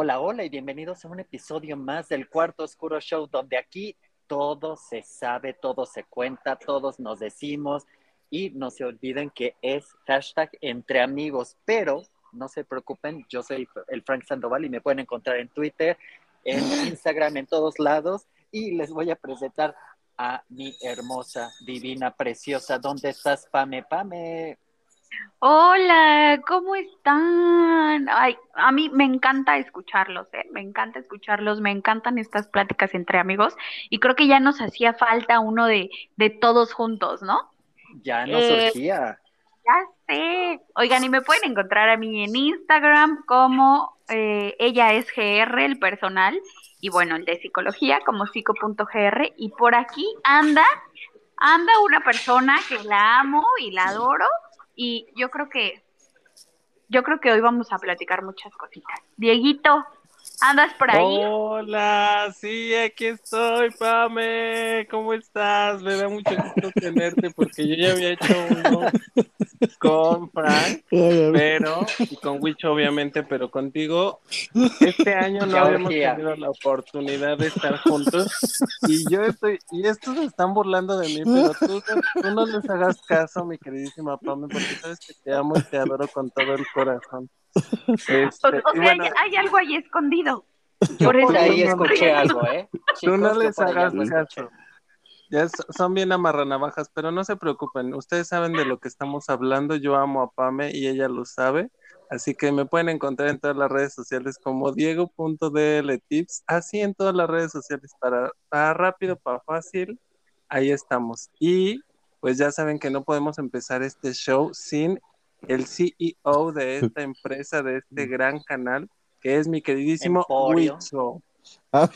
Hola, hola y bienvenidos a un episodio más del Cuarto Oscuro Show, donde aquí todo se sabe, todo se cuenta, todos nos decimos y no se olviden que es hashtag entre amigos, pero no se preocupen, yo soy el Frank Sandoval y me pueden encontrar en Twitter, en Instagram, en todos lados y les voy a presentar a mi hermosa, divina, preciosa. ¿Dónde estás, Pame? Pame. Hola, ¿cómo están? Ay, a mí me encanta escucharlos, ¿eh? Me encanta escucharlos, me encantan estas pláticas entre amigos y creo que ya nos hacía falta uno de, de todos juntos, ¿no? Ya nos Eh, surgía. Ya sé. Oigan, y me pueden encontrar a mí en Instagram como eh, ella es GR, el personal, y bueno, el de psicología como psico.gr, y por aquí anda, anda una persona que la amo y la adoro, y yo creo que, yo creo que hoy vamos a platicar muchas cositas. Dieguito, ¿andas por ahí? Hola, sí, aquí estoy, Pame. ¿Cómo estás? Me da mucho gusto tenerte porque yo ya había hecho uno con Frank, pero, y con Witch obviamente, pero contigo, este año no habíamos tenido la oportunidad de estar juntos y yo estoy, y estos se están burlando de mí, pero tú, no- tú no les hagas caso, mi queridísima Pame, porque sabes que te amo y te adoro con todo el corazón. O, Este, o y sea, bueno, hay, hay algo ahí escondido. Yo Por por eso ahí no, no, escuché no. algo, ¿eh? Tú Chicos, no yo les hagas caso. Ya son bien amarranavajas, pero no se preocupen. Ustedes saben de lo que estamos hablando. Yo amo a Pame y ella lo sabe. Así que me pueden encontrar en todas las redes sociales como Diego.dltips. Así en todas las redes sociales para, para rápido, para fácil. Ahí estamos. Y pues ya saben que no podemos empezar este show sin el CEO de esta empresa, de este gran canal, que es mi queridísimo. Wicho. Ay,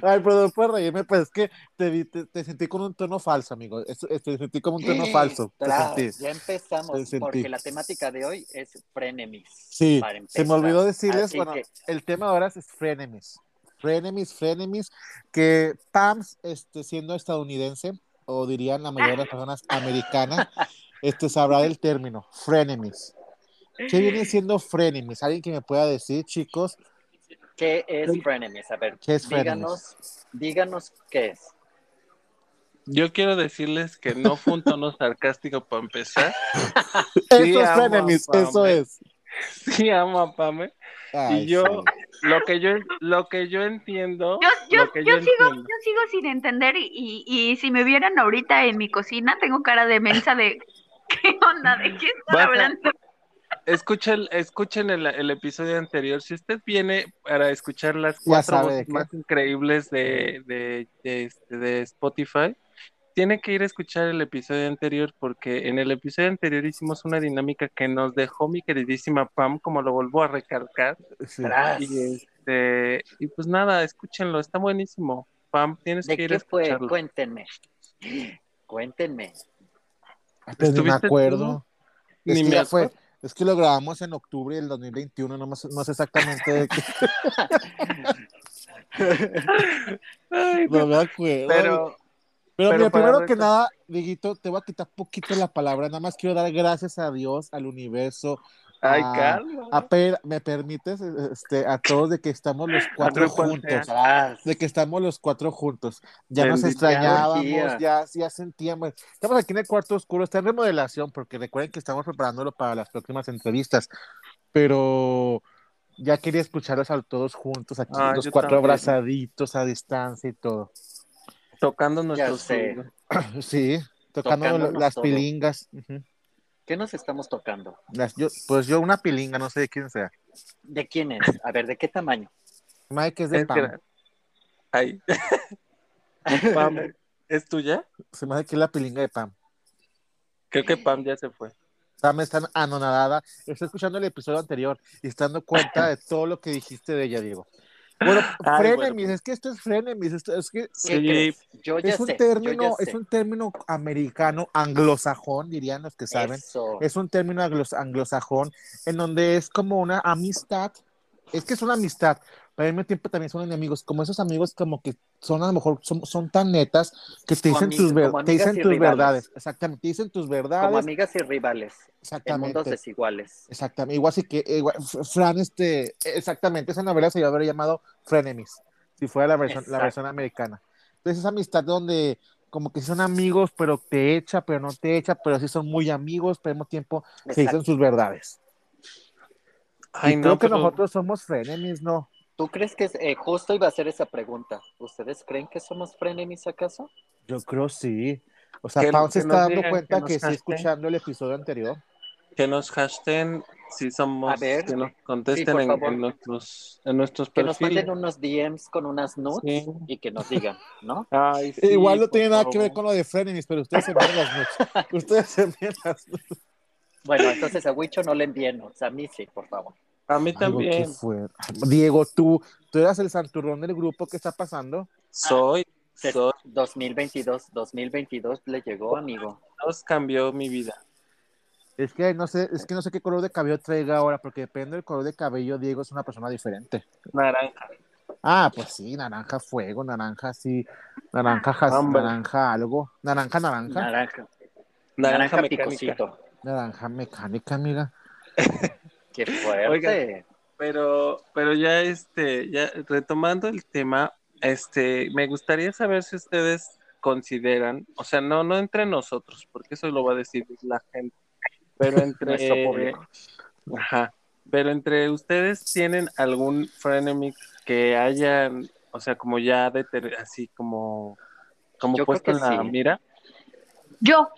pero no puedes reírme, pues es que te, te, te sentí con un tono falso, amigo. Es- es- te sentí como un tono falso. Te Tras, sentí. ya Te empezamos, sentí. porque la temática de hoy es frenemies. Sí, se me olvidó decirles, Así bueno, que- el tema ahora es frenemies. Frenemies, frenemies, que Pam, este, siendo estadounidense, o dirían la mayoría de las personas americanas, este, sabrá del término, frenemies. ¿Qué viene siendo frenemies? ¿Alguien que me pueda decir, chicos? ¿Qué es frenemies? A ver, ¿Qué es díganos, díganos qué es. Yo quiero decirles que no fue un tono sarcástico para empezar. Eso Sí, es frenemies, eso es. Sí amo a Pame. Ay, y yo, sí. lo que yo, lo que yo entiendo, Yo, yo, lo que yo yo sigo, entiendo. yo sigo sin entender y, y, y si me vieran ahorita en mi cocina, tengo cara de mensa de ¿qué onda? ¿De qué están a- hablando? Escuchen, escuchen el, el episodio anterior. Si usted viene para escuchar las cuatro qué. más increíbles de, de, de, este, de Spotify, tiene que ir a escuchar el episodio anterior porque en el episodio anterior hicimos una dinámica que nos dejó mi queridísima Pam, como lo vuelvo a recalcar. Sí. Y, este, y pues nada, escúchenlo, está buenísimo. Pam, tienes ¿De que ir a qué fue? escucharlo. Cuéntenme. Cuéntenme. Pues ni me ¿Estuviste acuerdo. Es Ni que me fue, es que lo grabamos en octubre del 2021, no, más- no sé exactamente de qué. Ay, No me acuerdo. pero Pero, pero mira, primero que nada, Dieguito, te voy a quitar poquito la palabra. Nada más quiero dar gracias a Dios, al universo. Ay, a- calma. a Per- ¿Me permites? Este, a todos de que estamos los cuatro juntos. De que estamos los cuatro juntos. Ya nos extrañábamos, ya, ya sentíamos. Estamos aquí en el cuarto oscuro, está en remodelación, porque recuerden que estamos preparándolo para las próximas entrevistas. Pero ya quería escucharlos a todos juntos, aquí, Ah, los cuatro también. abrazaditos a distancia y todo. Tocando nuestros. Sí, tocando Tocándonos las todo. pilingas. ujú. ¿Qué nos estamos tocando? Las- yo, pues yo una pilinga, no sé de quién sea. ¿De quién es? A ver, ¿de qué tamaño? Mike es de Es Pam. gra- Ay. Pam, ¿es tuya? Se me hace que es la pilinga de Pam. Creo que Pam ya se fue. Pam está anonadada. Está escuchando el episodio anterior y está dando cuenta de todo lo que dijiste de ella, Diego. Bueno, Ay, frenemies, bueno. es que esto es frenemies, esto es que ¿Qué Sí. crees? Yo ya es un sé. término, yo ya es sé. un término americano, anglosajón, dirían los que saben. Eso. Es un término anglos- anglosajón en donde es como una amistad. Es que es una amistad, pero al mismo tiempo también son enemigos, como esos amigos como que son a lo mejor son, son tan netas que te Como dicen tus, ver- como te dicen tus rivales. verdades, exactamente, te dicen tus Como verdades, amigas y rivales, en mundos exactamente, desiguales. exactamente, igual así que igual, Fran, este, exactamente, esa novela se iba a haber llamado Frenemies, si fuera la versión, la versión americana. Entonces esa amistad donde como que son amigos, pero te echa, pero no te echa, pero sí son muy amigos, pero al mismo tiempo se Exacto. dicen sus verdades. Ay, y no, creo que pero nosotros somos frenemies, ¿no? ¿Tú crees que es, eh, justo iba a hacer esa pregunta? ¿Ustedes creen que somos frenemies acaso? Yo creo sí. O sea, Pau se está dando digan, cuenta que que sí escuchando el episodio anterior. que nos hashtaguen si somos, A ver. que nos contesten Sí, en, nuestros, en nuestros Que nos perfiles. manden unos DMs con unas nudes Sí. y que nos digan, ¿no? Ay, sí, Igual no tiene nada que ver con lo de frenemies, pero ustedes se envían las nudes. Ustedes se envían las nudes. Bueno, entonces a Wicho no le envíen nudes, a mí sí, por favor. A mí Algo también. que fue. Diego, tú, tú eras el santurrón del grupo, ¿qué está pasando? Soy, Se- soy, 2022, 2022 le llegó, amigo. nos cambió mi vida. Es que no sé, es que no sé qué color de cabello traiga ahora, porque depende del color de cabello, Diego es una persona diferente. Naranja. Ah, pues sí, naranja fuego, naranja sí, naranja Hombre. naranja algo, naranja naranja, Naranja. Naranja, Naranja mecánica. naranja mecánica, amiga. Qué fuerte. Oigan. Pero, pero ya este, ya retomando el tema, este, me gustaría saber si ustedes consideran, o sea, no, no entre nosotros, porque eso lo va a decir la gente, pero entre público. Ajá. Pero entre ustedes tienen algún frenemy que hayan, o sea, como ya deter- así como, como Yo puesto en la sí. mira. Yo,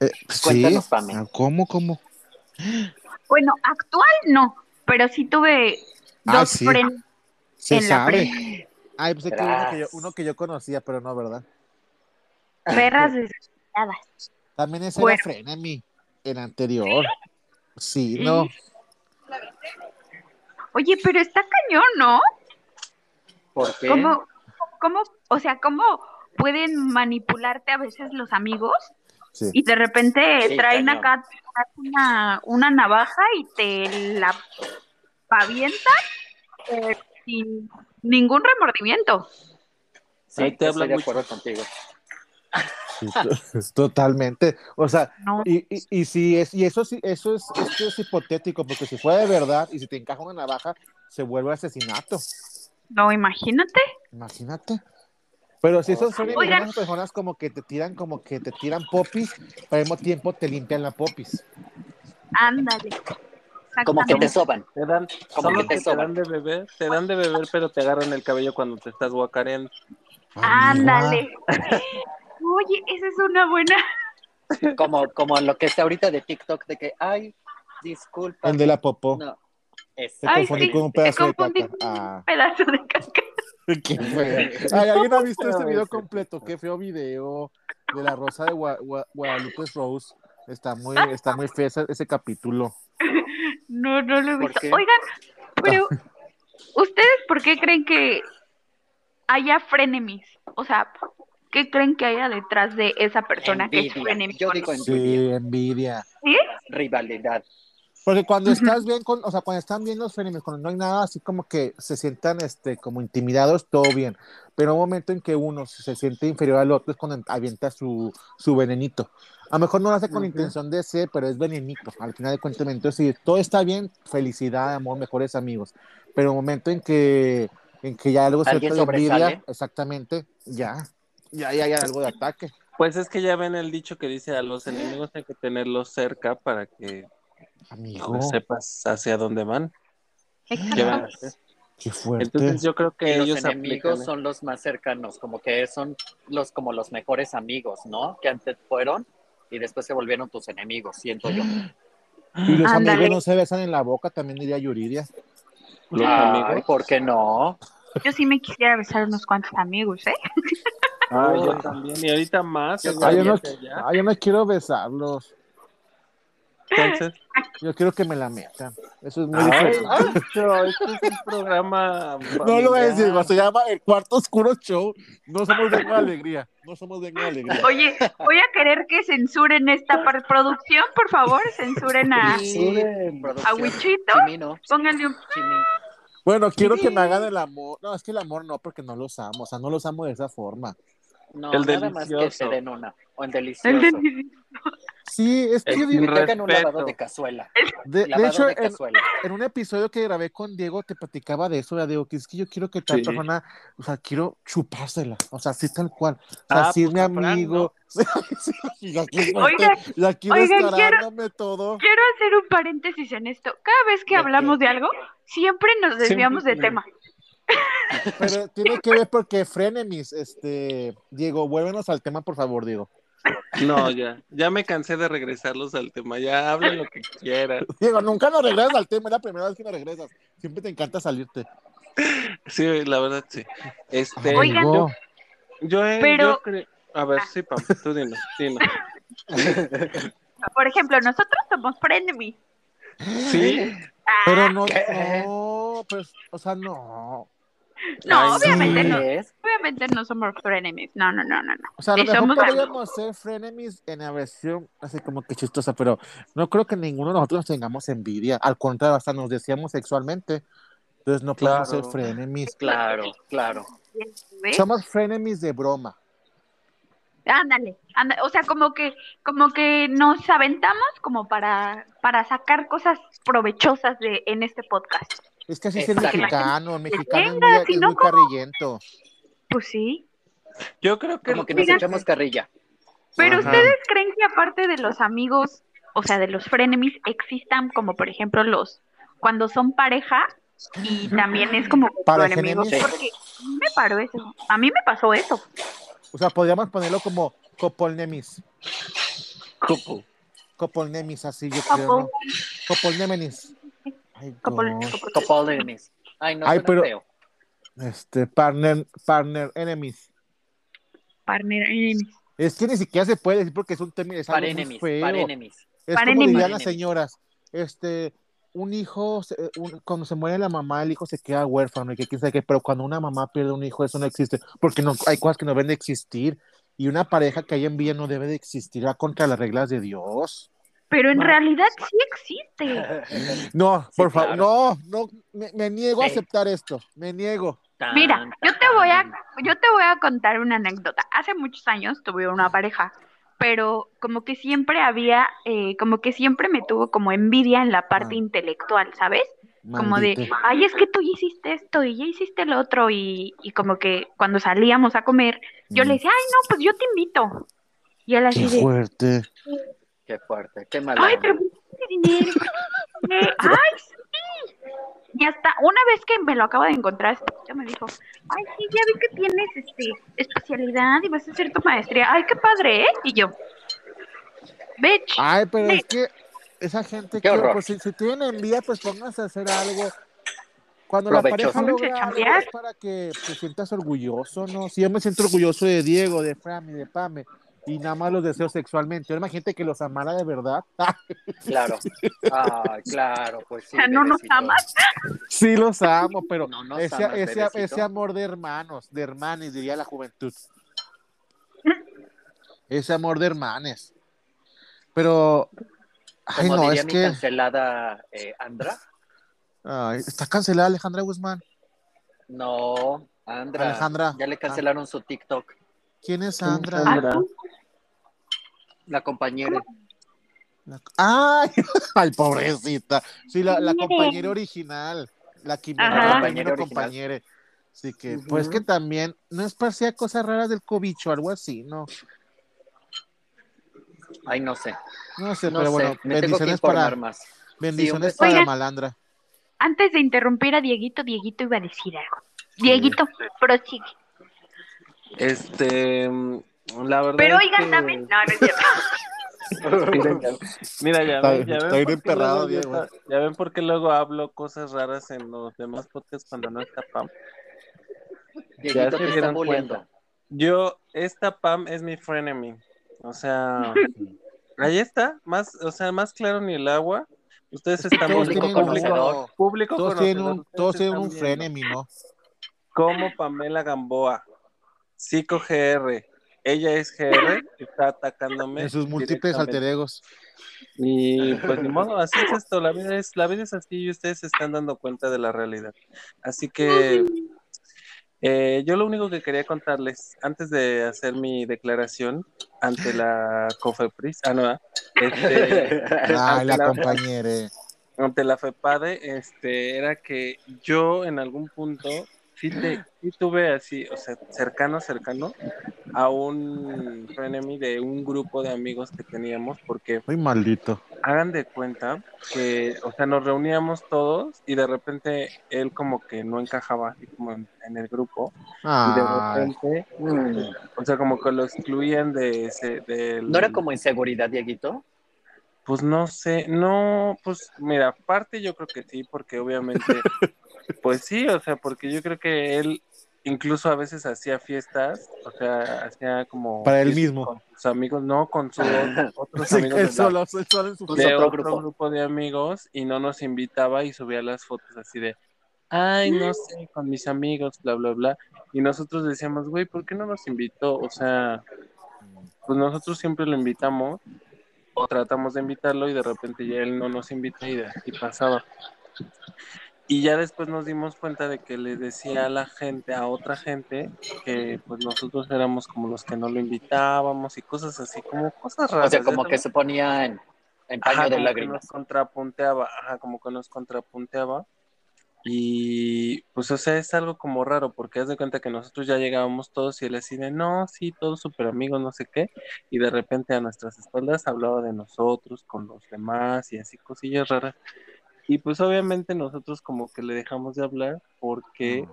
Eh, sí, Cuéntanos, Pame. Ah, ¿cómo, cómo? Bueno, actual no, pero sí tuve Ah, dos sí. frenos Se en la. Ay, pues que uno que, yo, uno que yo conocía, pero no, ¿verdad? perras desesperadas. También ese Bueno. era Frenemy, el anterior. Sí, no. Oye, pero está cañón, ¿no? ¿Por qué? ¿Cómo, cómo, o sea, cómo pueden manipularte a veces los amigos Sí. y de repente Sí, traen cañón. acá una, una navaja y te la pavientan eh, sin ningún remordimiento. Sí, Ahí te habla estoy de acuerdo contigo. Totalmente. O sea, No, y, y, y si es, y eso sí, eso es, esto es hipotético, porque si fuera de verdad y si te encaja una navaja, se vuelve asesinato. no, imagínate. Imagínate. Pero si esos son Oigan. esas personas como que te tiran, como que te tiran popis, pero al mismo tiempo te limpian la popis. Ándale. Como que te soban. Te dan, Como solo que te soban. dan de beber, te dan de beber, pero te agarran el cabello cuando te estás guacareando. Ándale. Oye, esa es una buena. Como, como lo que está ahorita de TikTok, de que, ay, disculpa. El de la popó. No. Te confundí sí, con un pedazo de caca. con un Ah, pedazo de caca. qué feo. Ay, ¿alguien ha visto este video ese. completo? Qué feo video de la Rosa de Gua- Gua- Guadalupe Rose. Está muy, está muy feo ese, ese capítulo. No, no lo he ¿Por visto. qué? Oigan, pero ¿ustedes por qué creen que haya frenemies? O sea, ¿qué creen que haya detrás de esa persona que es? Yo digo ustedes? envidia. Sí, envidia. ¿Sí? Rivalidad. Porque cuando estás bien con, o sea, cuando están bien los frenemies, cuando no hay nada así como que se sientan este como intimidados, todo bien. Pero un momento en que uno se siente inferior al otro es cuando avienta su, su venenito. A lo mejor no lo hace con intención de ser, pero es venenito. Al final de cuentas, entonces si todo está bien, felicidad, amor, mejores amigos. Pero un momento en que en que ya algo ¿Alguien cierto de envidia, exactamente, ya, ya, ya hay algo de ataque. Pues es que ya ven el dicho que dice a los enemigos hay que tenerlos cerca para que Amigo, pues, sepas hacia dónde van. ¿Qué van a Exacto. hacer? qué fuerte. Entonces yo creo que Y los ellos enemigos aplican. son los más cercanos, como que son los como los mejores amigos, ¿no? Que antes fueron y después se volvieron tus enemigos, siento yo. y los amigos no se besan en la boca, también diría Yuridia. Los Ay, amigos. ¿por qué no? Yo sí me quisiera besar unos cuantos amigos, ¿eh? Ah, yo también. Y ahorita más. Yo Ah, yo no, ah, yo no quiero besarlos. Entonces, Yo quiero que me la metan. Eso es muy ay, diferente. pero este es un programa. No lo voy a decir, se llama El Cuarto Oscuro Show. No somos de Alegría. No somos de Alegría. Oye, voy a querer que censuren esta producción, por favor, censuren a, Sí, a Wichito. Chimino, Pónganle un chimino. Bueno, quiero que me hagan el amor. No, es que el amor no, porque no los amo. O sea, no los amo de esa forma. No, El nada más que delicioso. den una. O el delicioso. El de- Sí, es que yo digo- Que te hagan un lavado de cazuela. de, de Lavado hecho, de en, cazuela. en un episodio que grabé con Diego te platicaba de eso, ya Diego, que es que yo quiero que tal Sí. persona, o sea, quiero chupársela, o sea, así tal cual. O sea, Ah, es pues, mi amigo. Sí, y aquí, fuerte, Oigan, y aquí oigan, descarándome todo. Quiero hacer un paréntesis en esto. Cada vez que ¿De hablamos qué? de algo, siempre nos desviamos de Siempre. tema. Pero tiene que ver porque frenemies, este, Diego, vuélvenos al tema, por favor, Diego. No, ya, ya me cansé de regresarlos al tema, ya hablen lo que quieran. Diego, nunca nos regresas al tema, es la primera vez que nos regresas. Siempre te encanta salirte. Sí, la verdad sí. Este, Oigan. yo, yo, he- Pero- yo cre- a ver, sí, Pam, tú dinos, dinos. Por ejemplo, nosotros somos frenemies. Sí, Pero no, ¿Qué? no, pues, o sea, no. No, Ay, obviamente Sí no. es. Obviamente no somos frenemies. No, no, no, no, no. O sea, a lo Sí, mejor podríamos ser frenemies en la versión así como que chistosa, pero no creo que ninguno de nosotros tengamos envidia. Al contrario, hasta nos decíamos sexualmente. Entonces no podemos Claro. ser frenemies. Claro, claro. ¿Ves? Somos frenemies de broma. Ándale, ándale, o sea, como que, como que nos aventamos como para, para sacar cosas provechosas de, en este podcast. Es que así es el mexicano. El mexicano es Venga, muy, si es no, muy ¿cómo? carrillento. Pues sí. yo creo que, Como que nos Fíjate. echamos carrilla. Pero Ajá. ustedes creen que aparte de los amigos, o sea, de los frenemies, existan como por ejemplo los cuando son pareja y también es como Para enemigos, frenemies. porque a mí me paró eso. A mí me pasó eso. O sea, podríamos ponerlo como copolnemis. Couple. Copolnemis, así yo creo. ¿no? Couple. Copolnemenis. Ay, Couple- enemies. Ay, no, Ay, pero- feo. Este, partner, partner enemies. partner enemies. Es que ni siquiera se puede decir porque es un término, es algo muy Parenemies, feo. parenemies. Es Para como enemies. dirían las Para señoras, este, un hijo, un- cuando se muere la mamá, el hijo se queda huérfano y que quién sabe qué, pero cuando una mamá pierde un hijo, eso no existe, porque no, hay cosas que no deben de existir, y una pareja que hay en vida no debe de existir, va contra las reglas de Dios. Pero en realidad sí existe. No, Sí, por favor, claro. no, no, me, me niego a aceptar esto, me niego. Tan, Mira, yo te voy a, yo te voy a contar una anécdota. Hace muchos años tuve una pareja, pero como que siempre había, eh, como que siempre me tuvo como envidia en la parte Ah. intelectual, ¿sabes? Como de, ay, es que tú ya hiciste esto y ya hiciste lo otro y, y como que cuando salíamos a comer, yo le Mm. decía, ay, no, pues yo te invito. Y él así Qué de, fuerte. Qué fuerte, qué mal. ay, pero ¿por qué dinero? Ay, sí. Y hasta una vez que me lo acabo de encontrar, ya me dijo, ay, sí, ya vi que tienes este especialidad y vas a hacer tu maestría. Ay, qué padre, ¿eh? Y yo, bitch, Ay, pero es que esa gente Qué que, horror. pues si, si tienen envidia, pues pónganse a hacer algo. Cuando la pareja logra algo es para que te sientas orgulloso, ¿no? Si yo me siento orgulloso de Diego, de Fran y de Pame, y nada más los deseo sexualmente. Ahora imagínate que los amara de verdad. Claro. Ay, claro, pues sí. No nos amas. sí los amo, pero No ese, amas, ese, ese amor de hermanos, de hermanes, diría la juventud. Ese amor de hermanes. Pero, ay, Como no, diría es mi que cancelada eh, Andra. ay, está cancelada Alejandra Guzmán. No, Andra. Alejandra. Ya le cancelaron su TikTok. ¿Quién es ¿Quién es Sandra? La compañera. La- ¡Ay! ¡Ay, pobrecita! Sí, la, la compañera original. La Compañera original. compañere. Así que, pues que también, no es parecía cosas raras del cobicho, algo así, ¿no? Ay, no sé. No sé, No pero sé. bueno, Me bendiciones para, más. bendiciones Sí, para Oigan. Malandra. Antes de interrumpir a Dieguito, Dieguito iba a decir algo. Dieguito, prosigue. Este, mm, la verdad Pero es oigan que- también, no, no es cierto. Miren, ya- Mira, ya Está- ven, ya ven está bien por qué emperrado, luego Ya ven por qué luego hablo cosas raras en los demás podcasts cuando no está Pam. Dieguito se dieron cuenta. Yo, esta Pam es mi frenemy. O sea, ahí está, más, o sea, más claro ni el agua. Ustedes están Todos público conocedor. público Todos tienen un, todos tienen un frenemy, ¿no? Como Pamela Gamboa, Psico GR, ella es GR, está atacándome. En sus múltiples alter egos. Y pues ni modo, así es esto, la vida es, la vida es así y ustedes se están dando cuenta de la realidad. Así que eh, yo lo único que quería contarles, antes de hacer mi declaración ante la COFEPRIS, ah, no, este, ante la la- compañera. ante la FEPADE, este, era que yo en algún punto sí, te, sí tuve así, o sea, cercano, cercano, a un frenemy de un grupo de amigos que teníamos, porque Muy maldito. hagan de cuenta que, o sea, nos reuníamos todos y de repente él como que no encajaba así como en, en el grupo y de Ay, repente, Mm. o sea, como que lo excluían de ese, del... ¿No era como inseguridad, Dieguito? Pues no sé, no, pues mira, parte yo creo que sí, porque obviamente, pues sí, o sea, porque yo creo que él incluso a veces hacía fiestas, o sea, hacía como... Para él mismo. Con sus amigos, no, con sus otros Sí, amigos. él de la- solo, él solo en su de otro otro grupo. grupo. de amigos y no nos invitaba y subía las fotos así de, ay, no sé, con mis amigos, bla, bla, bla. Y nosotros decíamos, güey, ¿por qué no nos invitó? O sea, pues nosotros siempre lo invitamos o tratamos de invitarlo y de repente ya él no nos invita y de así pasaba. Y ya después nos dimos cuenta de que le decía a la gente, a otra gente, que pues nosotros éramos como los que no lo invitábamos y cosas así, como cosas raras. O sea, como que se ponía en, en paño Ajá, de como que lágrimas. nos contrapunteaba, ajá, como que nos contrapunteaba. Y pues, o sea, es algo como raro, porque haz de cuenta que nosotros ya llegábamos todos y él así de, no, sí, todos súper amigos, no sé qué, y de repente a nuestras espaldas hablaba de nosotros con los demás y así cosillas raras. Y pues obviamente nosotros como que le dejamos de hablar porque,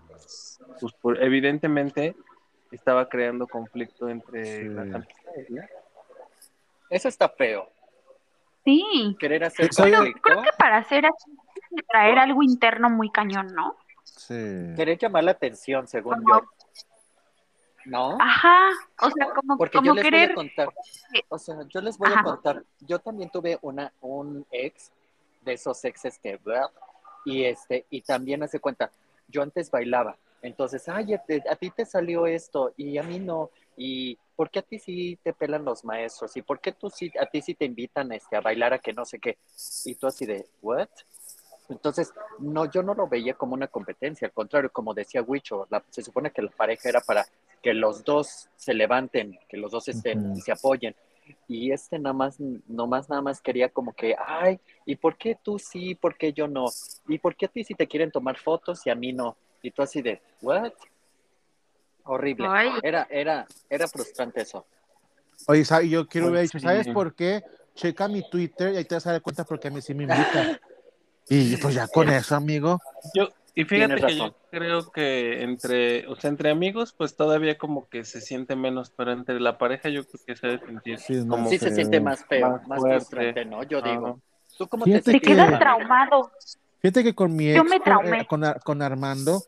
pues por- evidentemente estaba creando conflicto entre Sí. las amistades, ¿no? Eso está feo. Sí. Querer hacer conflicto, Creo que para hacer así, traer algo interno muy cañón, ¿no? Sí. querer llamar la atención, según Como- yo. ¿No? Ajá. O sea, como, Porque como yo les querer. voy a contar, o sea, yo les voy Ajá. a contar, yo también tuve una, un ex, de esos exes que, blah, y este, y también hace cuenta, yo antes bailaba, entonces, ay, a, ti te salió esto, y a mí no, y ¿por qué a ti sí te pelan los maestros? ¿Y por qué tú sí, a ti sí te invitan este, a bailar a que no sé qué? Y tú así de, ¿what? Entonces, no, yo no lo veía como una competencia, al contrario, como decía Wicho, la- se supone que la pareja era para que los dos se levanten, que los dos estén y se apoyen. Y este nada más, nomás nada más quería como que, ay, ¿y por qué tú sí, por qué yo no? ¿Y por qué a ti sí te quieren tomar fotos y a mí no? Y tú así de, ¿what? Horrible. Ay. Era, era, era frustrante eso. Oye, yo quiero haber dicho, sí. ¿sabes por qué? Checa mi Twitter y ahí te vas a dar cuenta porque a mí sí me invitan. Y pues ya con eso, amigo. Yo, y fíjate que yo creo que entre, o sea, entre amigos, pues todavía como que se siente menos, pero entre la pareja yo creo que se debe sentir Sí, es como más Sí se feo. siente más feo, Más más, fuerte. frustrante, ¿no? Yo Ajá. digo. ¿Tú cómo Fíjate te que- quedas traumado. Fíjate que con mi Yo ex, me con, traumé. eh, con Ar- con Armando,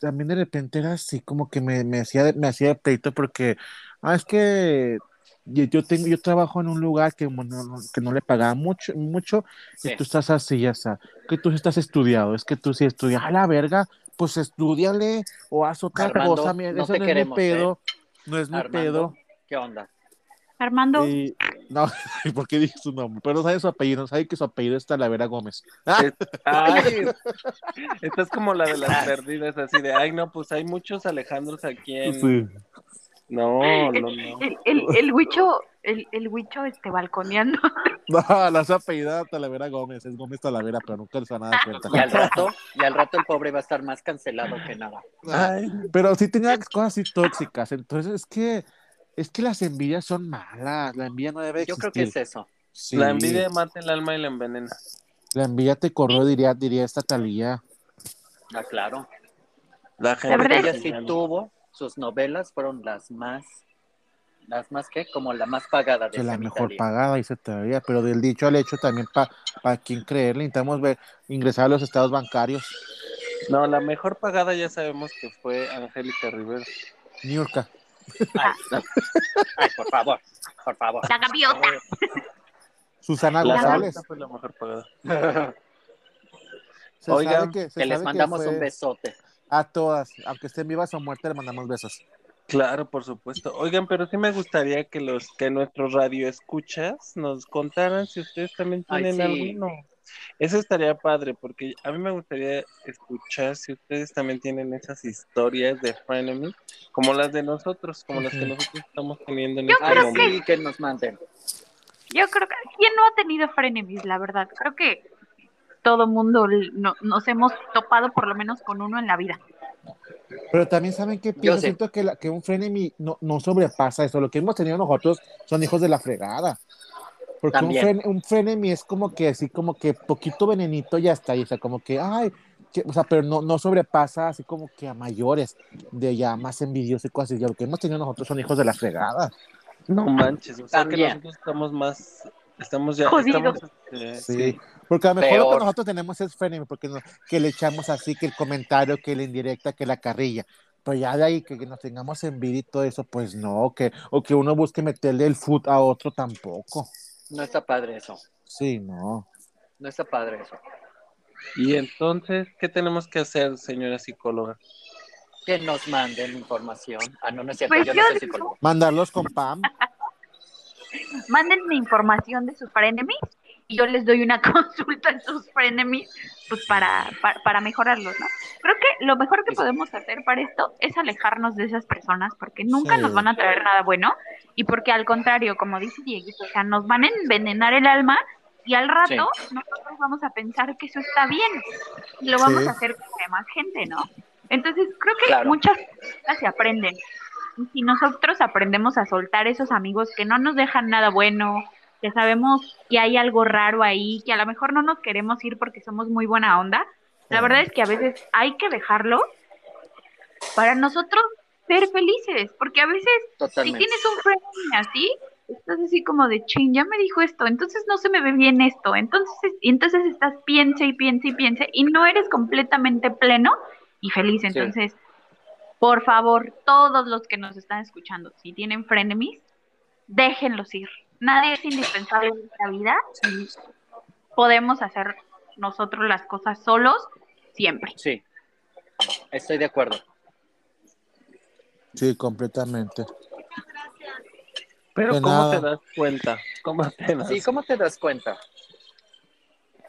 también de repente era así como que me, me hacía, me hacía de pleito porque, ah, es que yo, yo tengo, yo trabajo en un lugar que, bueno, no- que no le pagaba mucho, mucho, Sí. y tú estás así, ya está, que tú estás estudiado, es que tú sí estudias, a la verga, pues estudiale o haz otra Armando, cosa, mira, no eso te no es mi pedo, no es mi Armando, pedo. ¿qué onda? Armando. Y, no, ¿por qué dije su nombre? Pero no sabe su apellido, no sabe que su apellido es Talavera Gómez. Ah, Es- Ay, estás como la de las perdidas, así de, ay, no, pues hay muchos Alejandros aquí en... sí. No, no, no. El, el, el huicho, el, el huicho este balconeando. No, la su apellida Talavera Gómez, es Gómez Talavera, pero nunca se van a dar cuenta. Y al rato, y al rato el pobre va a estar más cancelado que nada. Ay, Pero sí tenía cosas así tóxicas, entonces es que es que las envidias son malas, la envidia no debe Yo existir. creo que es eso. Sí, La envidia mata el alma y la envenena. la envidia te corrió, diría, diría esta Talía. Ah, claro. La gente Ella es- sí tuvo, sus novelas fueron las más, las más que, como la más pagada de la mejor Italia. pagada, dice todavía, pero del dicho al hecho también para pa quien creerle, necesitamos ver, ingresar a los estados bancarios. No, la mejor pagada ya sabemos que fue Angélica Rivera. Niurka. Ay, ay, por favor, por favor. La gaviota. Susana La González. Gaviota fue la mejor pagada. Se Oigan, sabe que, se que les mandamos fue un besote. A todas, aunque estén vivas o muertas, le mandamos besos. Claro, por supuesto. Oigan, pero sí me gustaría que los que nuestros radioescuchas nos contaran si ustedes también Ay, tienen sí. alguno. Eso estaría padre, porque a mí me gustaría escuchar si ustedes también tienen esas historias de frenemies, como las de nosotros, como las que nosotros estamos teniendo en Yo este Ay, creo momento. sí, que nos manden. Yo creo que quién no ha tenido frenemies, la verdad. Creo que todo mundo no- nos hemos topado por lo menos con uno en la vida. Pero también saben que Yo siento que, la- que un frenemy no, no sobrepasa eso. Lo que hemos tenido nosotros son hijos de la fregada. Porque un, También. fren, un frenemy es como que así, como que poquito venenito ya está ahí. O sea, como que, ay, que- o sea, pero no, no sobrepasa así como que a mayores, de ya más envidiosos y cosas así. Lo que hemos tenido nosotros son hijos de la fregada. No manches, o sea que nosotros estamos más, estamos ya, Jodidos. estamos, este, Sí. sí. Porque a lo mejor lo que nosotros tenemos es frenemy, porque no- que le echamos así, que el comentario, que la indirecta, que la carrilla. Pero ya de ahí que, que nos tengamos envidia y todo eso, pues no, que, o que uno busque meterle el food a otro tampoco. No está padre eso. Sí, no. No está padre eso. Y entonces, ¿qué tenemos que hacer, señora psicóloga? Que nos manden información. Ah, no, no es cierto. Pues yo no soy psicólogo. Mandarlos con Pam. Mándenme información de sus frenemies y yo les doy una consulta en sus frenemies pues para, para, para mejorarlos, ¿no? Creo que lo mejor que podemos hacer para esto es alejarnos de esas personas porque nunca Sí. nos van a traer nada bueno y porque al contrario, como dice Diego, o sea, nos van a envenenar el alma y al rato nosotros vamos a pensar que eso está bien y lo vamos Sí. a hacer con más gente, ¿no? Entonces creo que Claro. muchas cosas se aprenden. Y si nosotros aprendemos a soltar esos amigos que no nos dejan nada bueno, que sabemos que hay algo raro ahí, que a lo mejor no nos queremos ir porque somos muy buena onda, la verdad es que a veces hay que dejarlo para nosotros ser felices, porque a veces si tienes un friend así, estás así como de ching, ya me dijo esto, entonces no se me ve bien esto, entonces, y entonces estás piense y piense y piense y no eres completamente pleno y feliz. Entonces, por favor, todos los que nos están escuchando, si tienen frenemies, déjenlos ir. Nadie es indispensable en esta vida y podemos hacer nosotros las cosas solos siempre. Sí. Estoy de acuerdo. Sí, completamente. Pero De ¿cómo nada. te das cuenta? ¿Cómo te das Sí, ¿cómo te das cuenta?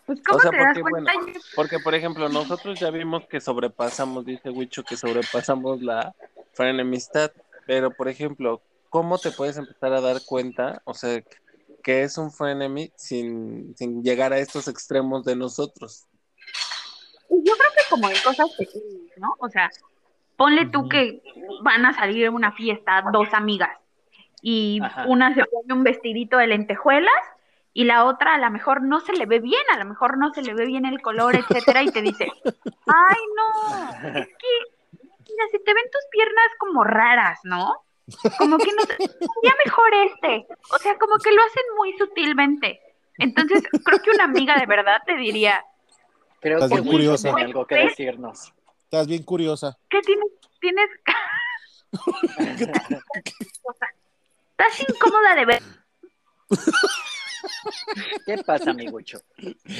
Pues, ¿cómo O sea, te das porque, cuenta? bueno, Porque, por ejemplo, nosotros ya vimos que sobrepasamos, dice Wicho, que sobrepasamos la frenemistad. Pero, por ejemplo, ¿cómo te puedes empezar a dar cuenta? O sea, que es un frenemy sin, sin llegar a estos extremos de nosotros. Yo creo que como en cosas pequeñas, ¿no? O sea, ponle tú Ujú. que van a salir a una fiesta dos amigas y Ajá. una se pone un vestidito de lentejuelas y la otra a lo mejor no se le ve bien, a lo mejor no se le ve bien el color, etcétera, y te dice, ay no, es que, mira, se te ven tus piernas como raras, ¿no? Como que no sé, ya mejor este, o sea, como que lo hacen muy sutilmente. Entonces, creo que una amiga de verdad te diría, Creo Estás que bien curiosa. tiene algo que decirnos. Estás bien curiosa. ¿qué tienes? Tienes Estás incómoda de ver. ¿Qué pasa, mi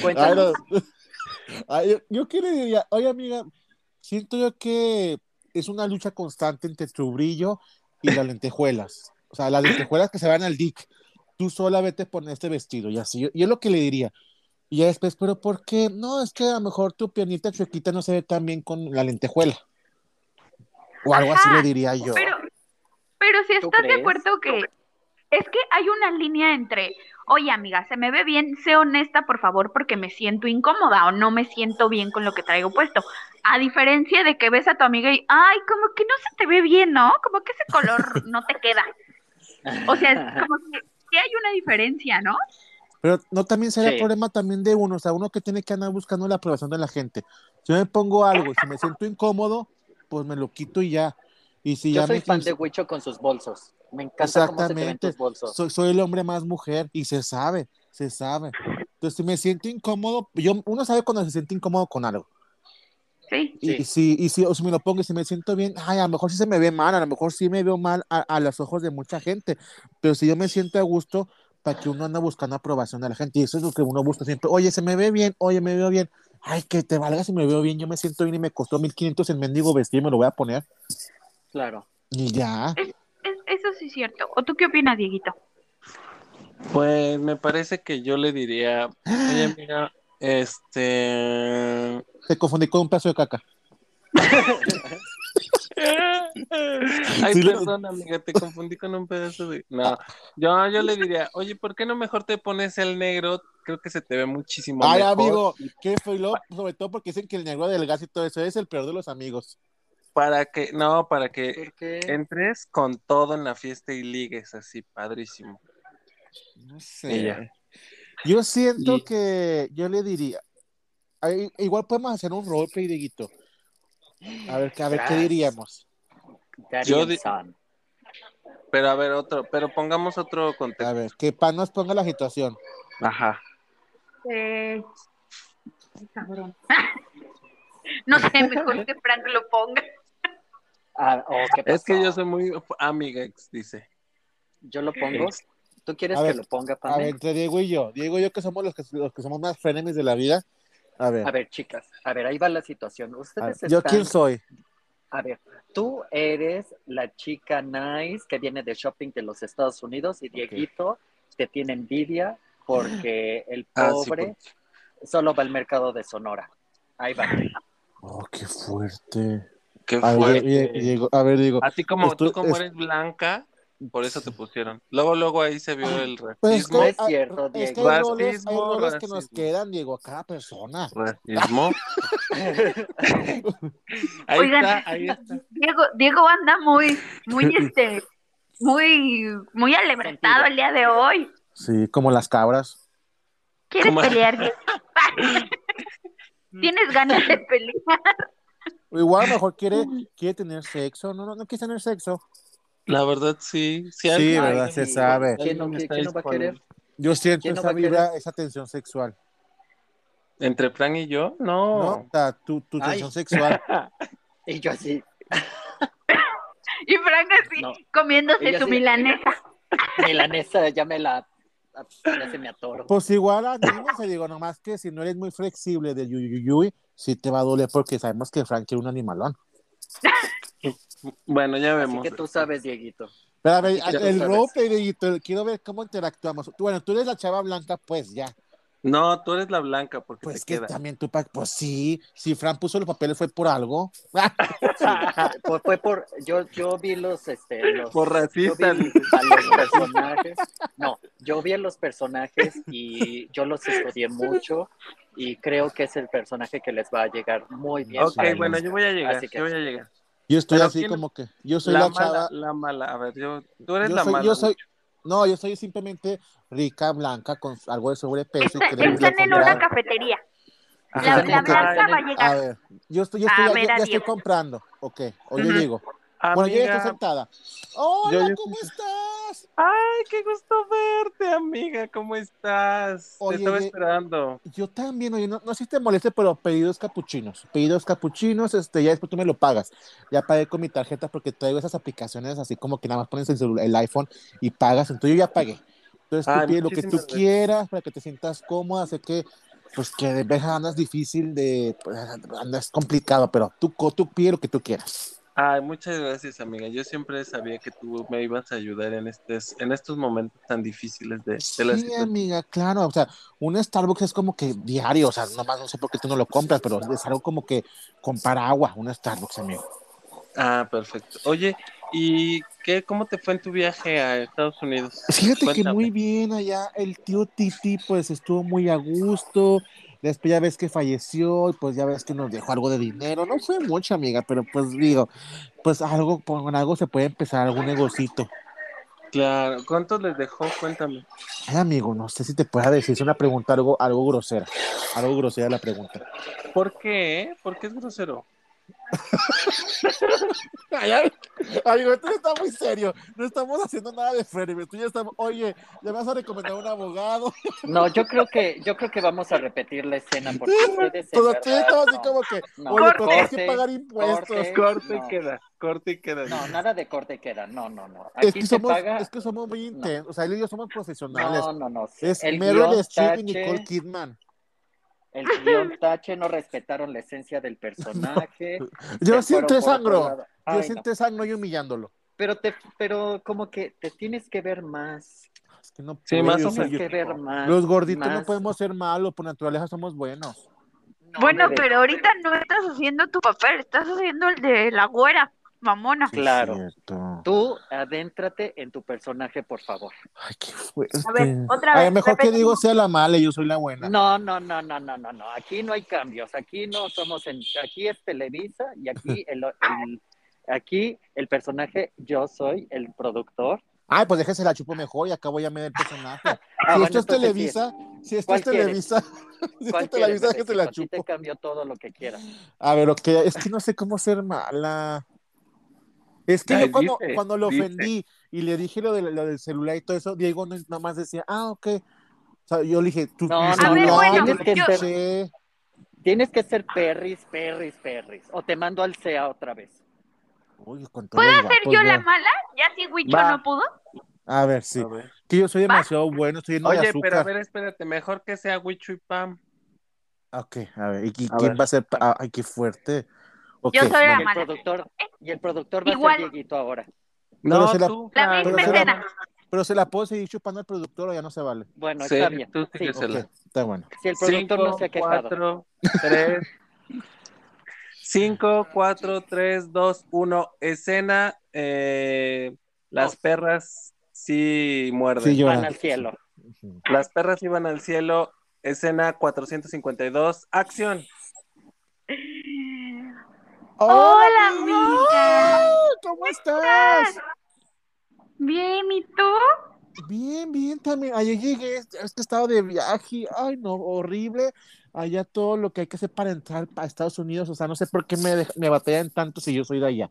Cuéntanos. Ay, yo, yo le diría, oye amiga, siento yo que es una lucha constante entre tu brillo y las lentejuelas. O sea, las lentejuelas que se van al dick. Tú sola vete por este vestido y así. Yo, yo lo que le diría. Y ya después, pero ¿por qué? No, es que a lo mejor tu piernita chuequita no se ve tan bien con la lentejuela. O algo así le diría yo. Pero, pero si ¿Tú estás de acuerdo que es que hay una línea entre, oye amiga, se me ve bien, sé honesta por favor porque me siento incómoda o no me siento bien con lo que traigo puesto. A diferencia de que ves a tu amiga y, ay, como que no se te ve bien, ¿no? Como que ese color no te queda. O sea, es como que sí hay una diferencia, ¿no? Pero no también sería Sí. problema también de uno, o sea, uno que tiene que andar buscando la aprobación de la gente. Si yo me pongo algo y si me siento incómodo, pues me lo quito y ya. Y si Yo ya soy me fan de Wicho con sus bolsos. Me encanta cómo se te ven Exactamente. tus bolsos. soy, soy el hombre más mujer y se sabe, se sabe. Entonces, si me siento incómodo, yo, uno sabe cuando se siente incómodo con algo. Sí. Y, Sí. y si, y si, o si me lo pongo y si me siento bien, ay, a lo mejor sí se me ve mal, a lo mejor sí me veo mal a, a los ojos de mucha gente, pero si yo me siento a gusto, para que uno anda buscando aprobación de la gente, y eso es lo que uno busca siempre, oye, se me ve bien, oye, me veo bien, ay, que te valga si me veo bien, yo me siento bien y me costó 1500 el mendigo vestido y me lo voy a poner. Claro. Y ya. Es- eso sí es cierto. ¿O tú qué opinas, Dieguito? Pues me parece que yo le diría, oye, mira, este... Te confundí con un pedazo de caca. Ay, Sí, perdón, amiga, te confundí con un pedazo de... No, yo, yo le diría, oye, ¿por qué no mejor te pones el negro? Creo que se te ve muchísimo Ay, mejor. amigo, qué feo, sobre todo porque dicen que el negro del gas y todo eso es el peor de los amigos. Para que, no, para que entres con todo en la fiesta y ligues así, padrísimo. No sé. Yo siento Y- que yo le diría, igual podemos hacer un roleplay, Dieguito. A ver, a ver qué diríamos. Yo di-. Pero a ver, otro, pero pongamos otro A contexto. ver, que Pan nos ponga la situación. Ajá. Eh... ay, cabrón. no sé, mejor que Frank lo ponga. Ah, oh, ¿qué Es que yo soy muy amigex, dice. Yo lo pongo. ¿Tú quieres A que ver, lo ponga, A Pame? ver, entre Diego y yo. Diego y yo que somos los que, los que somos más frenemies de la vida. A ver, A ver, chicas, a ver, ahí va la situación. a ver, Ustedes ¿yo están... quién soy? A ver, tú eres la chica nice que viene de shopping de los Estados Unidos y Dieguito te tiene envidia porque el Ah, sí, pobre solo va al mercado de Sonora. Ahí va. Oh, qué fuerte. Qué A ver, fuerte. Die- Diego, a ver, Diego. A ti como Esto tú como es- eres blanca, por eso te pusieron. Luego, luego ahí se vio el Pues es racismo. No que, es cierto, ah, es que Diego. hay roles, hay Racismo, roles que nos quedan, Diego, a cada persona. Racismo. Ahí Oigan. está, ahí está. Diego, Diego anda muy, muy, este, muy, muy alebrestado el día de hoy. Sí, como las cabras. ¿Quieres ¿Cómo? pelear? Diego? ¿Tienes ganas de pelear? O Igual a lo mejor quiere, quiere tener sexo. No, no, no quiere tener sexo. La verdad, sí. Sí, Sí, alguien- verdad, se sabe. ¿Quién no, quién va a querer? Yo siento ¿Quién no esa vibra, esa tensión sexual. ¿Entre Fran y yo? ¿No? No. Tu, tu Ay. tensión sexual. Y yo así, Y Frank así, No. comiéndose su milanesa. milanesa, ya me la... Ya se me atoro. Pues igual anímense, digo, nomás que si no eres muy flexible de yuyuyuy, sí te va a doler porque sabemos que Frank quiere un animalón. Bueno, ya Así vemos. que tú sabes, Dieguito. Pero a ver, el roleplay, Dieguito, quiero ver cómo interactuamos. Tú- Bueno, tú eres la chava blanca, pues ya. No, tú eres la blanca porque Pues te que queda. también pues sí, si Fran puso los papeles fue por algo. Fue, fue por, yo, yo vi los, este, los, Por racista, yo vi a los personajes, no, yo vi a los personajes y yo los estudié mucho y creo que es el personaje que les va a llegar muy bien. Ok, bueno, no. yo voy a llegar. Así que- Yo voy a llegar. Yo estoy Pero así ¿quién- como que, yo soy la, la, mala, chava. la mala. A ver, yo, tú eres Yo la soy, mala. yo soy, no, yo soy simplemente rica, blanca, con algo de sobrepeso. y que le- Están en una cafetería. Ajá, La, la que- blanca va a A llegar. ver, yo estoy, yo A estoy, ya- ver, ya, a estoy comprando. Ok, oye, Ujú. digo. Bueno, ya está Amiga, sentada. Hola, Yo- yo- ¿cómo estás? Ay, qué gusto verte, amiga. ¿Cómo estás? Oye, te estaba esperando. Yo también, oye, no, no sé si te moleste, pero pedidos capuchinos. Pedidos capuchinos, este, ya después tú me lo pagas. Ya pagué con mi tarjeta porque traigo esas aplicaciones así como que nada más pones el, celu- el iPhone y pagas. Entonces yo ya pagué. Entonces tú pides lo que tú gracias. quieras para que te sientas cómoda. Sé que, pues que de vez andas difícil de, pues, andas complicado, pero tú, co- tú pides lo que tú quieras. Ay, muchas gracias, amiga. Yo siempre sabía que tú me ibas a ayudar en estos, en estos momentos tan difíciles de, de la Sí, situación. amiga, claro. O sea, un Starbucks es como que diario. O sea, nomás no sé por qué tú no lo compras, pero es algo como que comprar agua, un Starbucks, amigo. Ah, perfecto. Oye, ¿y qué, cómo te fue en tu viaje a Estados Unidos? Fíjate que Cuéntame. muy bien allá. El tío Titi, pues estuvo muy a gusto. Después ya ves que falleció y pues ya ves que nos dejó algo de dinero. No fue mucho, amiga, pero pues digo, pues algo, con algo se puede empezar, algún negocito. Claro, ¿cuánto les dejó? Cuéntame. Ay, amigo, no sé si te pueda decir, es una pregunta algo, algo grosera. Algo grosera la pregunta. ¿Por qué? ¿Por qué es grosero? Ay, ay, amigo, esto ya está muy serio. No estamos haciendo nada de Freddy. Tú ya estamos, oye, ya me vas a recomendar un abogado. No, yo creo que, yo creo que vamos a repetir la escena porque ustedes Todo tú estamos así no. como que, No, oye, pero tienes que corte, pagar impuestos. corte. Corte No. y queda, corte y queda. No, nada de corte queda, no, no, no. Es Aquí que, se somos, paga, es que somos muy intensos. O sea, él y yo somos profesionales. no, no, no. es el Meryl Streep y Nicole Kidman. El guion tache, no respetaron la esencia del personaje. Yo otro sangro. Yo no. siempre sangro y humillándolo. pero te, pero como que te tienes que ver más. Es que no Sí, más o que ver más. Los gorditos no podemos ser malos, por naturaleza somos buenos. No, Bueno, pero ahorita no estás haciendo tu papel, estás haciendo el de la güera, mamona. Sí, Claro. cierto. Tú adéntrate en tu personaje, por favor. Ay, qué fuerte. A ver, otra A vez, ver, mejor que digo sea la mala y yo soy la buena. No, no, no, no, no, no, no. Aquí no hay cambios. Aquí no somos en, aquí es Televisa y aquí el, el- aquí el personaje yo soy el productor. Ay, pues déjese la chupo mejor y acabo ya me el personaje. Ah, si bueno, esto es sí. Televisa, si esto ¿Cuál es Televisa, si esto ¿Cuál es quieres, Televisa, déjese la te chupo. cambio todo lo que quieras. A ver, ok, es que no sé cómo ser mala. Es que Ay, yo cuando, dice, cuando lo dice. ofendí y le dije lo, de, lo del celular y todo eso, Diego no- nada más decía, ah, ok. O sea, yo le dije, tu No, no, no, bueno, tienes que escuché. Tienes que ser perris, perris, perris. O te mando al SEA otra vez. Uy, ¿Puedo ser guapos, yo la mala? Ya si Huicho Va. no pudo. A ver, sí. A ver. Que yo soy demasiado bueno, estoy lleno de Oye, azúcar. pero a ver, espérate, mejor que sea Wichu y Pam. Ok, a ver, ¿y, y A quién ver. va a ser? Ay, qué fuerte. Ok, Yo soy la Y mala. productor, y el productor va a Igual. ser Dieguito ahora. Pero No, se la- tú, La misma Pero se la- escena. Pero se la puedo seguir chupando al productor o ya no se vale. Bueno, Sí, está bien. tú Sí, síguesela. Ok, está bueno. si el productor no se ha quejado. 4, 3, 5, 4, 3, 2, 1. Escena. eh, las Dos. perras sí muerden. Sí. Van al cielo. Las perras iban al cielo. Escena 452. Acción. Hola, amiga. ¿Cómo estás? Bien, ¿y tú? Bien, bien, también. Ayer llegué, es que estaba de viaje. Ay, no, horrible. Allá todo lo que hay que hacer para entrar a Estados Unidos. O sea, no sé por qué me, me batallan tanto si yo soy de allá.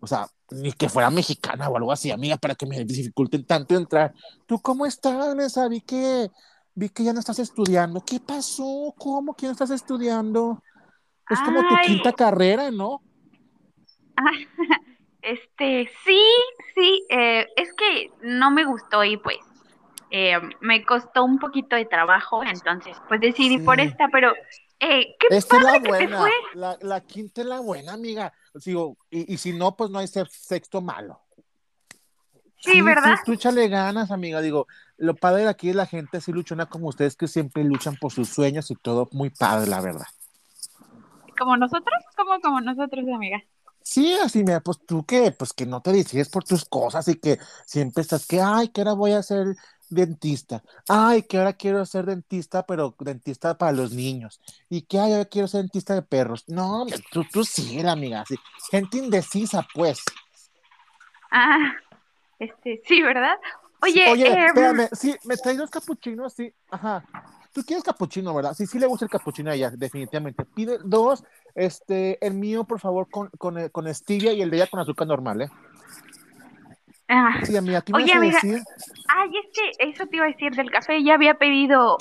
O sea, ni que fuera mexicana o algo así, amiga, para que me dificulten tanto entrar. ¿Tú cómo estás, Nessa? Vi que, vi que ya no estás estudiando. ¿Qué pasó? ¿Cómo que no estás estudiando? Es como tu quinta carrera, ¿no? Este, sí, sí, eh, es que no me gustó y pues eh, me costó un poquito de trabajo, entonces pues decidí por Sí. esta, pero eh, qué Esta es la padre que te buena. fue. La, la quinta es la buena, amiga. Digo, y, y si no, pues no hay sexto malo. Sí, ¿verdad? Tú, tú échale ganas, amiga. Digo, lo padre de aquí es la gente así luchona como ustedes que siempre luchan por sus sueños y todo muy padre, la verdad. Como nosotros, como como nosotros, amiga. Sí, así, mira, pues tú que, pues que no te decides por tus cosas y que siempre estás que, ay, que ahora voy a ser dentista, ay, que ahora quiero ser dentista, pero dentista para los niños, y que, ay, ahora quiero ser dentista de perros. No, tú, tú sí, amiga, sí. Gente indecisa, pues. Ah, este, sí, ¿verdad? Oye, Oye, em, espérame, sí, me traes dos capuchinos, sí, ajá. Tú quieres capuchino, ¿verdad? Sí, sí le gusta el capuchino a ella, definitivamente. Pide dos, este, el mío, por favor, con, con, eh, con stevia y el de ella con azúcar normal, ¿eh? ah, Sí, amiga, ¿qué me Oye, amiga, decir? ay, es que eso te iba a decir del café, ya había pedido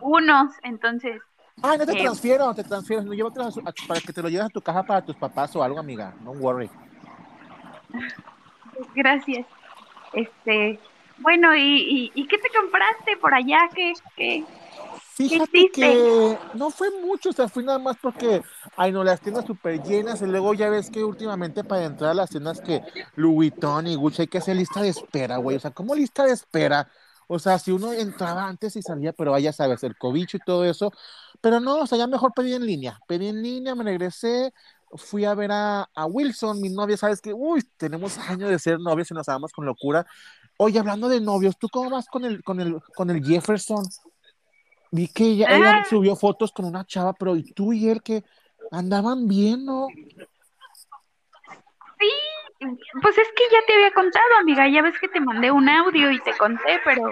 unos, entonces, Ay, no te Eh, transfiero, te transfiero. No, llévatelo a su- a- para que te lo lleves a tu caja para tus papás o algo, amiga. No worry. gracias. Este, bueno, ¿y, y, y qué te compraste por allá? ¿Qué, qué? Fíjate hiciste? que no fue mucho, o sea, fui nada más porque, ay, no, las tiendas súper llenas. Y luego ya ves que últimamente para entrar a las tiendas que Louis Vuitton y Gucci hay que hacer lista de espera, güey. O sea, ¿cómo lista de espera? O sea, si uno entraba antes y salía, pero ya sabes, el cobicho y todo eso. Pero no, o sea, ya mejor pedí en línea. Pedí en línea, me regresé, fui a ver a, a Wilson, mi novia, sabes que, uy, tenemos años de ser novios y nos amamos con locura. Oye, hablando de novios, ¿tú cómo vas con el, con el, con el Jefferson? Vi que ella, ella Ah. subió fotos con una chava, pero ¿y tú y él que andaban bien, no? Sí, pues es que ya te había contado, amiga, ya ves que te mandé un audio y te conté, pero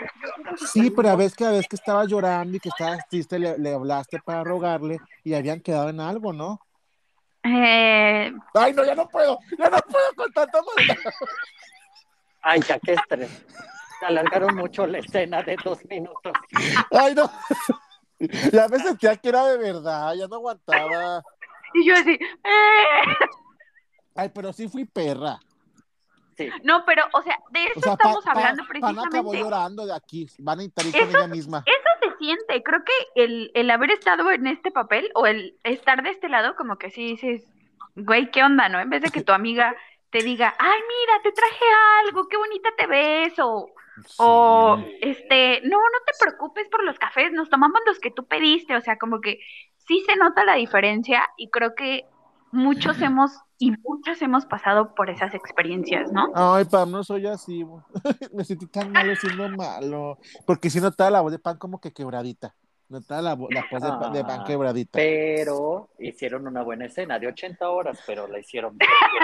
Sí, pero a veces que a veces que estaba llorando y que estaba triste, le, le hablaste para rogarle y habían quedado en algo, ¿no? eh, Ay, no, ya no puedo, ya no puedo con maldad. Ay, ya qué estrés. Se alargaron mucho la escena de dos minutos. Ay, no. Ya me sentía que era de verdad, ya no aguantaba. y yo así, "Eh". Ay, pero sí fui perra. Sí. no, pero, o sea, de eso O sea, estamos Pa- Pa- hablando Pan acabó precisamente. llorando de aquí. Van a Eso- ella misma. Eso se siente, creo que el, el haber estado en este papel o el estar de este lado, como que sí dices, güey, ¿qué onda, no? En vez de que tu amiga te diga, ay, mira, te traje algo, qué bonita te ves, o, o este, no, no te preocupes por los cafés, nos tomamos los que tú pediste, o sea, como que sí se nota la diferencia y creo que muchos hemos y muchas hemos pasado por esas experiencias, ¿no? Ay, Pam, no soy así. Me sentí tan malo siendo malo. Porque si notaba la voz de Pam como que quebradita. Notaba la, la voz de, Pam Ah, quebradita. Pero hicieron una buena escena de 80 horas, pero la hicieron.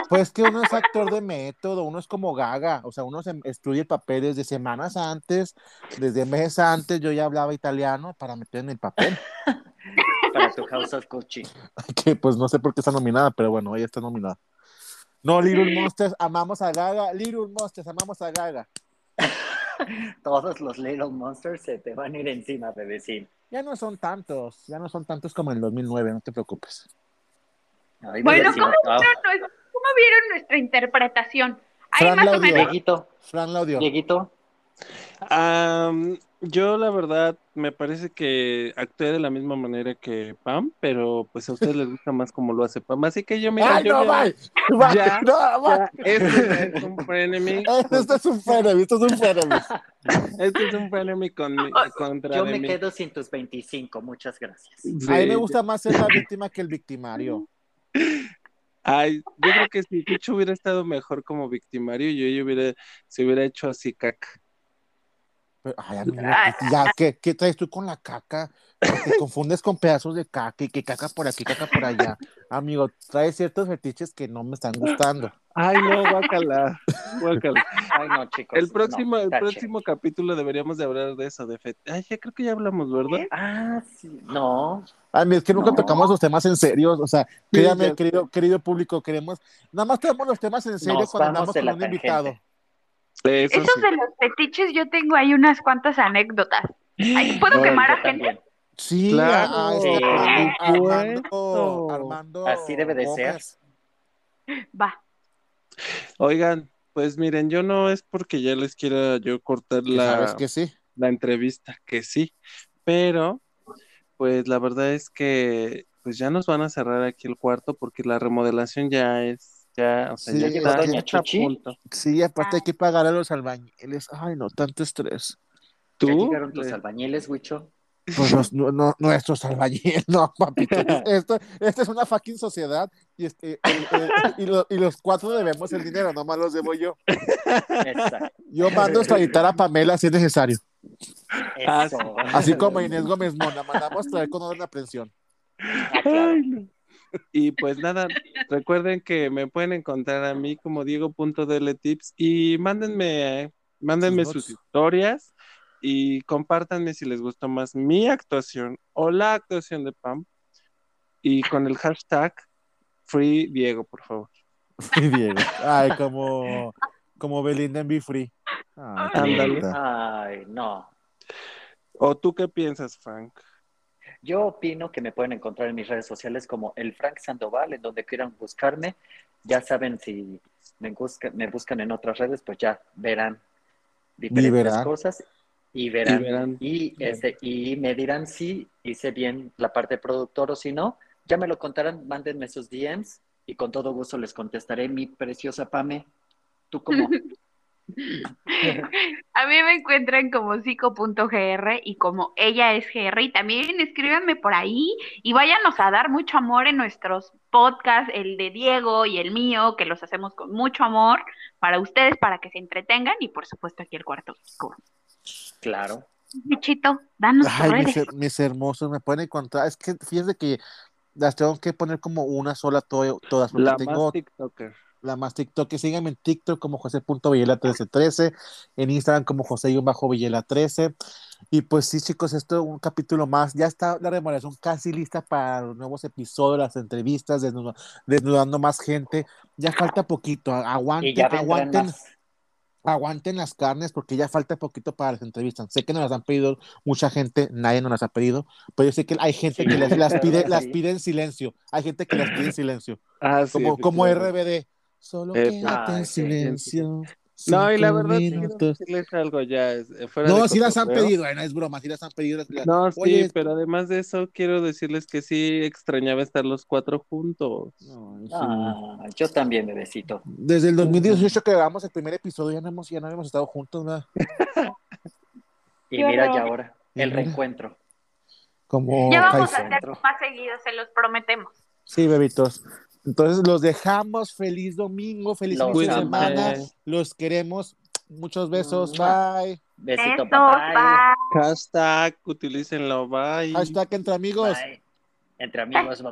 Pues que uno es actor de método, uno es como gaga, o sea, uno se estudia el papel desde semanas antes, desde meses antes, yo ya hablaba italiano para meter en el papel, para tu House of Gucci. que pues no sé por qué está nominada, pero bueno, ella está nominada. No, Little Monsters, amamos a Gaga, Little Monsters, amamos a Gaga. Todos los Little Monsters se te van a ir encima, bebecín. Ya no son tantos, ya no son tantos como en el 2009, no te preocupes. Ay, Bueno, ¿cómo ah, vieron, nues- cómo vieron nuestra interpretación? Ahí Fran más la o menos. Dieguito, Fran la odió. Dieguito, yo la verdad me parece que actué de la misma manera que Pam, pero pues a ustedes les gusta más como lo hace Pam, así que yo mira, ¡Ay, yo no, ya- bye! Bye, ya, no, bye. ya, este es un frenemy, Esto es un frenemy, esto es un frenemy. este es un frenemy con, contra yo me mí. quedo sin tus 25, muchas gracias. Sí. A mí me gusta más ser la víctima que el victimario. Ay, yo creo que si Picho hubiera estado mejor como victimario, yo, yo hubiera, se hubiera hecho así caca. Pero, ay, amigo, ya, ¿qué, ¿qué traes tú con la caca? Te confundes con pedazos de caca y que caca por aquí, caca por allá. Amigo, traes ciertos fetiches que no me están gustando. Ay, no, guácala, guácala. Ay, no, chicos. El próximo, no, el próximo capítulo deberíamos de hablar de eso, de fet. Ay, ya creo que ya hablamos, ¿verdad? Ah, sí, no. Ay, es que nunca No. tocamos los temas en serio. O sea, créame, querido, querido público, queremos. Nada más tenemos los temas en serio Nos cuando andamos con un tangente. invitado. Eso Esos sí. de los fetiches, yo tengo ahí unas cuantas anécdotas. ¿Puedo quemar a gente? Sí, Claro, a- a este sí, Armando, Armando, Así debe de ser. Va. Oigan, pues miren, yo no es porque ya les quiera yo cortar la, que sí. la entrevista, que sí, pero pues la verdad es que pues ya nos van a cerrar aquí el cuarto porque la remodelación ya es, ya, o sea, Sí, ya está, Doña Chuchi. Sí, aparte hay que pagar a los albañiles. Ay, no, tanto estrés. ¿Tú? ¿Ya llegaron tus Eh, albañiles, Wicho? Pues los- no, no- nuestros albañiles, no, papito. Esto, esta es una fucking sociedad y, este, el- el- y, lo- y los cuatro debemos el dinero, nomás los debo yo. Exacto. Yo mando a extraditar a Pamela si es necesario. Ah, Eso. Así como a Inés Gómez Mona, mandamos traer con orden de aprehensión. Ah, claro. Ay, no. Y pues nada, recuerden que me pueden encontrar a mí como Diego.dltips y mándenme, eh, mándenme Sus historias y compártanme si les gustó más mi actuación o la actuación de Pam y con el hashtag Free Diego, por favor. Sí, Diego. Ay, como, como Belinda en Be Free. Ay, no. ¿O tú qué piensas, Frank? Yo opino que me pueden encontrar en mis redes sociales como el Frank Sandoval, en donde quieran buscarme. Ya saben, si me, busca- me buscan en otras redes, pues ya verán diferentes verán. cosas y verán. Y verán. Y, este, y me dirán si hice bien la parte de productor o si no. Ya me lo contarán, mándenme sus DMs y con todo gusto les contestaré, mi preciosa Pame. ¿Tú cómo? A mí me encuentran como psico.gr y como ella es GR y también escríbanme por ahí y váyanos a dar mucho amor en nuestros podcasts, el de Diego y el mío, que los hacemos con mucho amor para ustedes, para que se entretengan y por supuesto aquí el cuarto oscuro. claro. Bichito, danos Ay, mis, her- mis hermosos, me pueden encontrar. Es que fíjense que las tengo que poner como una sola to- todas, porque La tengo más TikToker. La más TikTok. Que síganme en TikTok como José.villela1313, en Instagram como José-Villela13. Y pues sí, chicos, esto es un capítulo más. Ya está la remodelación casi lista para los nuevos episodios, las entrevistas, desnudando más gente. Ya falta poquito. Aguanten, aguanten. Aguanten las carnes porque ya falta poquito para las entrevistas. Sé que nos las han pedido mucha gente, nadie nos las ha pedido, pero yo sé que hay gente Sí, que las, las pide, sí. las pide en silencio. Hay gente que las pide en silencio. Ah, sí, Como, como. RBD. Solo Eh, quédate Ay, en sí, silencio. No, y la verdad, quiero minutos. decirles algo ya. es- eh, fuera No, de sí las han pedido, eh, no es broma, sí las han pedido. No, sí, Oye, pero además de eso, quiero decirles que sí extrañaba estar los cuatro juntos. no, sí. Ah, yo también, bebecito. Desde el 2018 que grabamos el primer episodio ya no, hemos, ya no habíamos estado juntos, ¿verdad? Y mira ya ahora, el reencuentro. Como Ya vamos a hacerlo más seguido, se los prometemos. Sí, bebitos. Entonces los dejamos. Feliz domingo, feliz Los inicio de semana. Los queremos. Muchos besos. Bye. Besito, Besos, papá. bye. Hashtag, utilícenlo, bye. Hashtag entre amigos. Bye. Entre amigos,